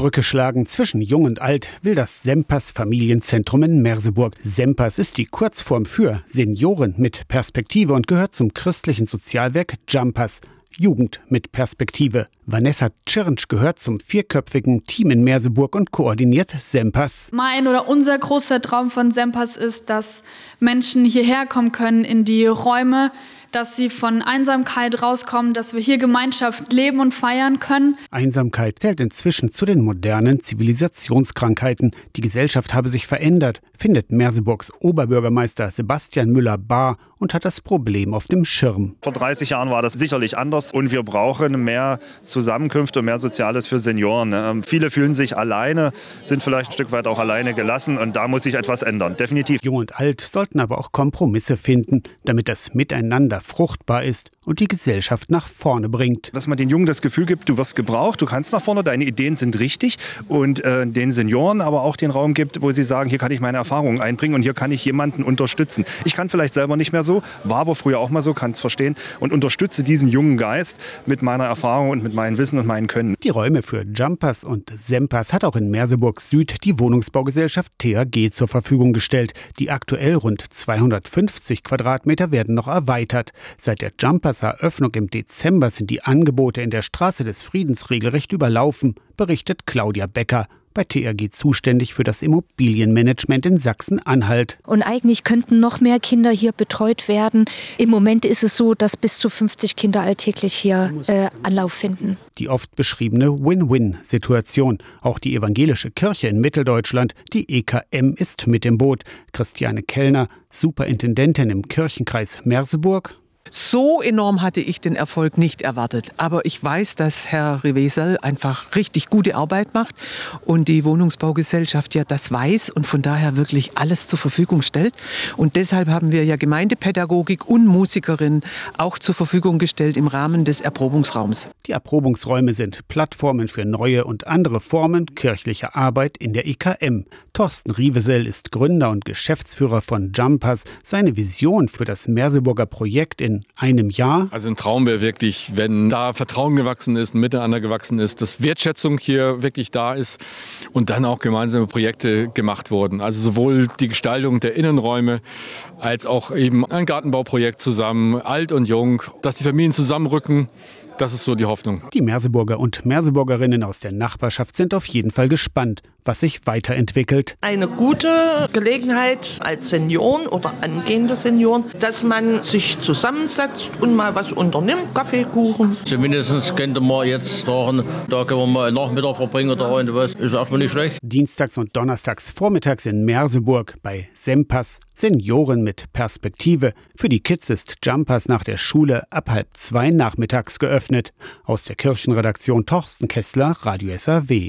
Brücke schlagen zwischen Jung und Alt will das Sempers Familienzentrum in Merseburg. Sempers ist die Kurzform für Senioren mit Perspektive und gehört zum christlichen Sozialwerk Jumpers. Jugend mit Perspektive. Vanessa Tschirnsch gehört zum vierköpfigen Team in Merseburg und koordiniert Sempers. Mein oder unser großer Traum von Sempers ist, dass Menschen hierher kommen können in die Räume, dass sie von Einsamkeit rauskommen, dass wir hier Gemeinschaft leben und feiern können. Einsamkeit zählt inzwischen zu den modernen Zivilisationskrankheiten. Die Gesellschaft habe sich verändert, findet Merseburgs Oberbürgermeister Sebastian Müller-Bahr und hat das Problem auf dem Schirm. Vor 30 Jahren war das sicherlich anders und wir brauchen mehr Zusammenkünfte, mehr Soziales für Senioren. Ähm, viele fühlen sich alleine, sind vielleicht ein Stück weit auch alleine gelassen und da muss sich etwas ändern, definitiv. Jung und alt sollten aber auch Kompromisse finden, damit das Miteinander fruchtbar ist und die Gesellschaft nach vorne bringt. Dass man den Jungen das Gefühl gibt, du wirst gebraucht, du kannst nach vorne, deine Ideen sind richtig und äh, den Senioren aber auch den Raum gibt, wo sie sagen, hier kann ich meine Erfahrungen einbringen und hier kann ich jemanden unterstützen. Ich kann vielleicht selber nicht mehr so, war aber früher auch mal so, kann es verstehen und unterstütze diesen jungen Geist mit meiner Erfahrung und mit meinem Wissen und meinem Können. Die Räume für Jumpers und Sempers hat auch in Merseburg Süd die Wohnungsbaugesellschaft THG zur Verfügung gestellt. Die aktuell rund 250 Quadratmeter werden noch erweitert. Seit der Jumpers Eröffnung im Dezember sind die Angebote in der Straße des Friedens regelrecht überlaufen, berichtet Claudia Becker bei TRG zuständig für das Immobilienmanagement in Sachsen-Anhalt. Und eigentlich könnten noch mehr Kinder hier betreut werden. Im Moment ist es so, dass bis zu 50 Kinder alltäglich hier äh, Anlauf finden. Die oft beschriebene Win-Win-Situation. Auch die evangelische Kirche in Mitteldeutschland, die EKM, ist mit im Boot. Christiane Kellner, Superintendentin im Kirchenkreis Merseburg. So enorm hatte ich den Erfolg nicht erwartet. Aber ich weiß, dass Herr Revesel einfach richtig gute Arbeit macht und die Wohnungsbaugesellschaft ja das weiß und von daher wirklich alles zur Verfügung stellt. Und deshalb haben wir ja Gemeindepädagogik und Musikerin auch zur Verfügung gestellt im Rahmen des Erprobungsraums. Die Erprobungsräume sind Plattformen für neue und andere Formen kirchlicher Arbeit in der IKM. Thorsten Rivesel ist Gründer und Geschäftsführer von Jumpers. Seine Vision für das Merseburger Projekt in einem Jahr. Also ein Traum wäre wirklich, wenn da Vertrauen gewachsen ist, Miteinander gewachsen ist, dass Wertschätzung hier wirklich da ist und dann auch gemeinsame Projekte gemacht wurden. Also sowohl die Gestaltung der Innenräume als auch eben ein Gartenbauprojekt zusammen, alt und jung, dass die Familien zusammenrücken das ist so die Hoffnung. Die Merseburger und Merseburgerinnen aus der Nachbarschaft sind auf jeden Fall gespannt, was sich weiterentwickelt. Eine gute Gelegenheit als Senioren oder angehende Senioren, dass man sich zusammensetzt und mal was unternimmt, Kaffee, Kuchen. Zumindest könnte man jetzt sagen, da können wir mal einen Nachmittag verbringen oder irgendwas. Ist erstmal nicht schlecht. Dienstags und donnerstags vormittags in Merseburg bei Sempas Senioren mit Perspektive. Für die Kids ist Jumpers nach der Schule ab halb zwei nachmittags geöffnet. Aus der Kirchenredaktion Torsten Kessler, Radio SAW.